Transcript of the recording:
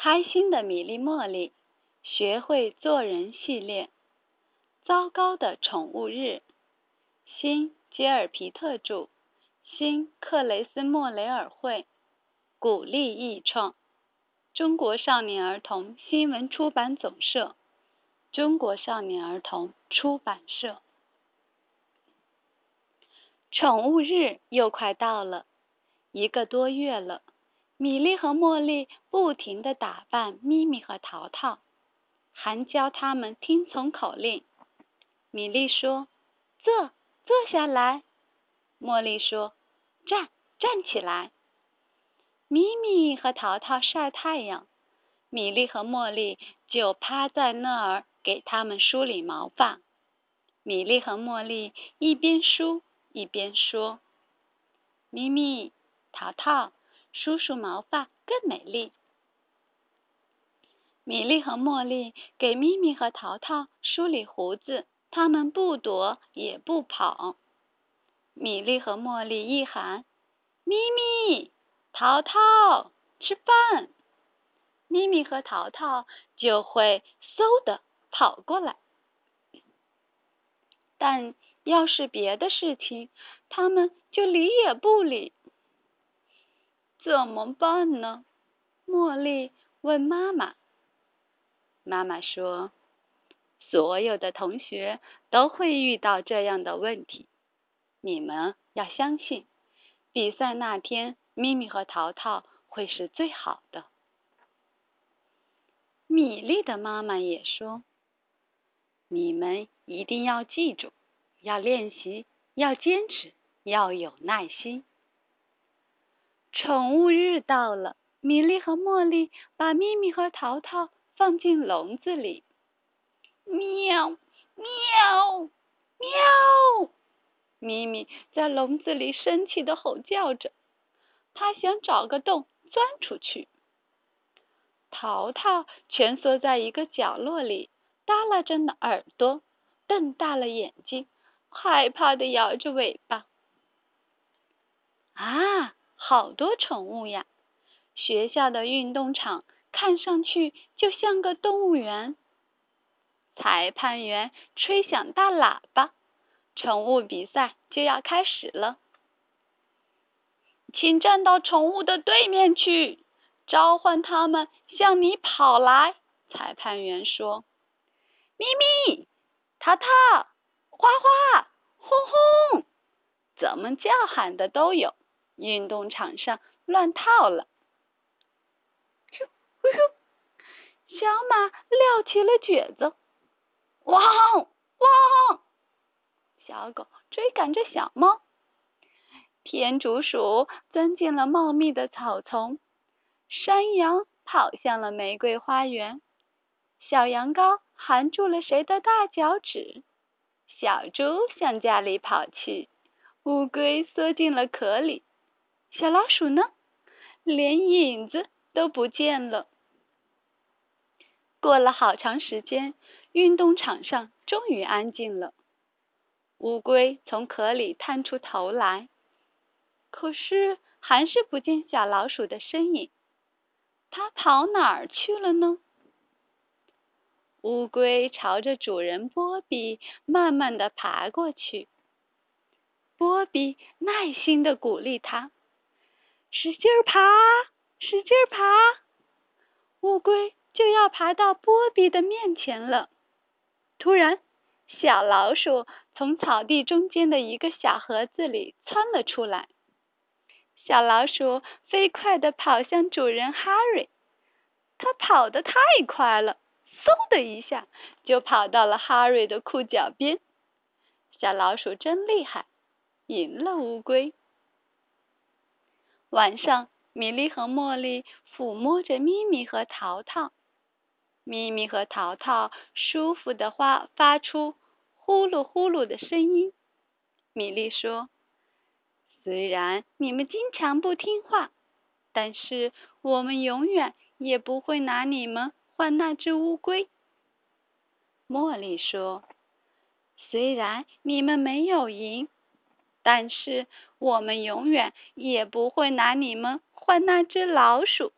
开心的米粒茉莉，学会做人系列，糟糕的宠物日，新杰尔皮特著，新克雷斯莫雷尔绘，鼓励译创，中国少年儿童新闻出版总社，中国少年儿童出版社。宠物日又快到了，一个多月了。米莉和茉莉不停地打扮咪咪和淘淘，还教他们听从口令。米莉说：“坐，坐下来。”茉莉说：“站，站起来。”咪咪和淘淘晒太阳，米莉和茉莉就趴在那儿给他们梳理毛发。米莉和茉莉一边梳。一边说：“咪咪，淘淘，梳梳毛发更美丽。”米莉和茉莉给咪咪和淘淘梳理胡子，他们不躲也不跑。米莉和茉莉一喊：“咪咪，淘淘，吃饭！”咪咪和淘淘就会嗖的跑过来，但。要是别的事情，他们就理也不理。怎么办呢？茉莉问妈妈。妈妈说：“所有的同学都会遇到这样的问题，你们要相信，比赛那天，咪咪和淘淘会是最好的。”米粒的妈妈也说：“你们一定要记住。”要练习，要坚持，要有耐心。宠物日到了，米莉和茉莉把咪咪和淘淘放进笼子里。喵喵喵！咪咪在笼子里生气的吼叫着，它想找个洞钻出去。淘淘蜷缩在一个角落里，耷拉着耳朵，瞪大了眼睛。害怕的摇着尾巴。啊，好多宠物呀！学校的运动场看上去就像个动物园。裁判员吹响大喇叭，宠物比赛就要开始了。请站到宠物的对面去，召唤它们向你跑来。裁判员说：“咪咪，淘淘。”花花，轰轰，怎么叫喊的都有。运动场上乱套了。咻呼，小马撂起了蹶子。汪汪，小狗追赶着小猫。天竺鼠钻进了茂密的草丛。山羊跑向了玫瑰花园。小羊羔含住了谁的大脚趾？小猪向家里跑去，乌龟缩进了壳里，小老鼠呢？连影子都不见了。过了好长时间，运动场上终于安静了。乌龟从壳里探出头来，可是还是不见小老鼠的身影。它跑哪儿去了呢？乌龟朝着主人波比慢慢的爬过去。波比耐心的鼓励它：“使劲爬，使劲爬。”乌龟就要爬到波比的面前了。突然，小老鼠从草地中间的一个小盒子里窜了出来。小老鼠飞快的跑向主人哈瑞，它跑得太快了。嗖的一下，就跑到了哈瑞的裤脚边。小老鼠真厉害，赢了乌龟。晚上，米莉和茉莉抚摸着咪咪和淘淘，咪咪和淘淘舒服的发发出呼噜呼噜的声音。米莉说：“虽然你们经常不听话，但是我们永远也不会拿你们。”换那只乌龟，茉莉说：“虽然你们没有赢，但是我们永远也不会拿你们换那只老鼠。”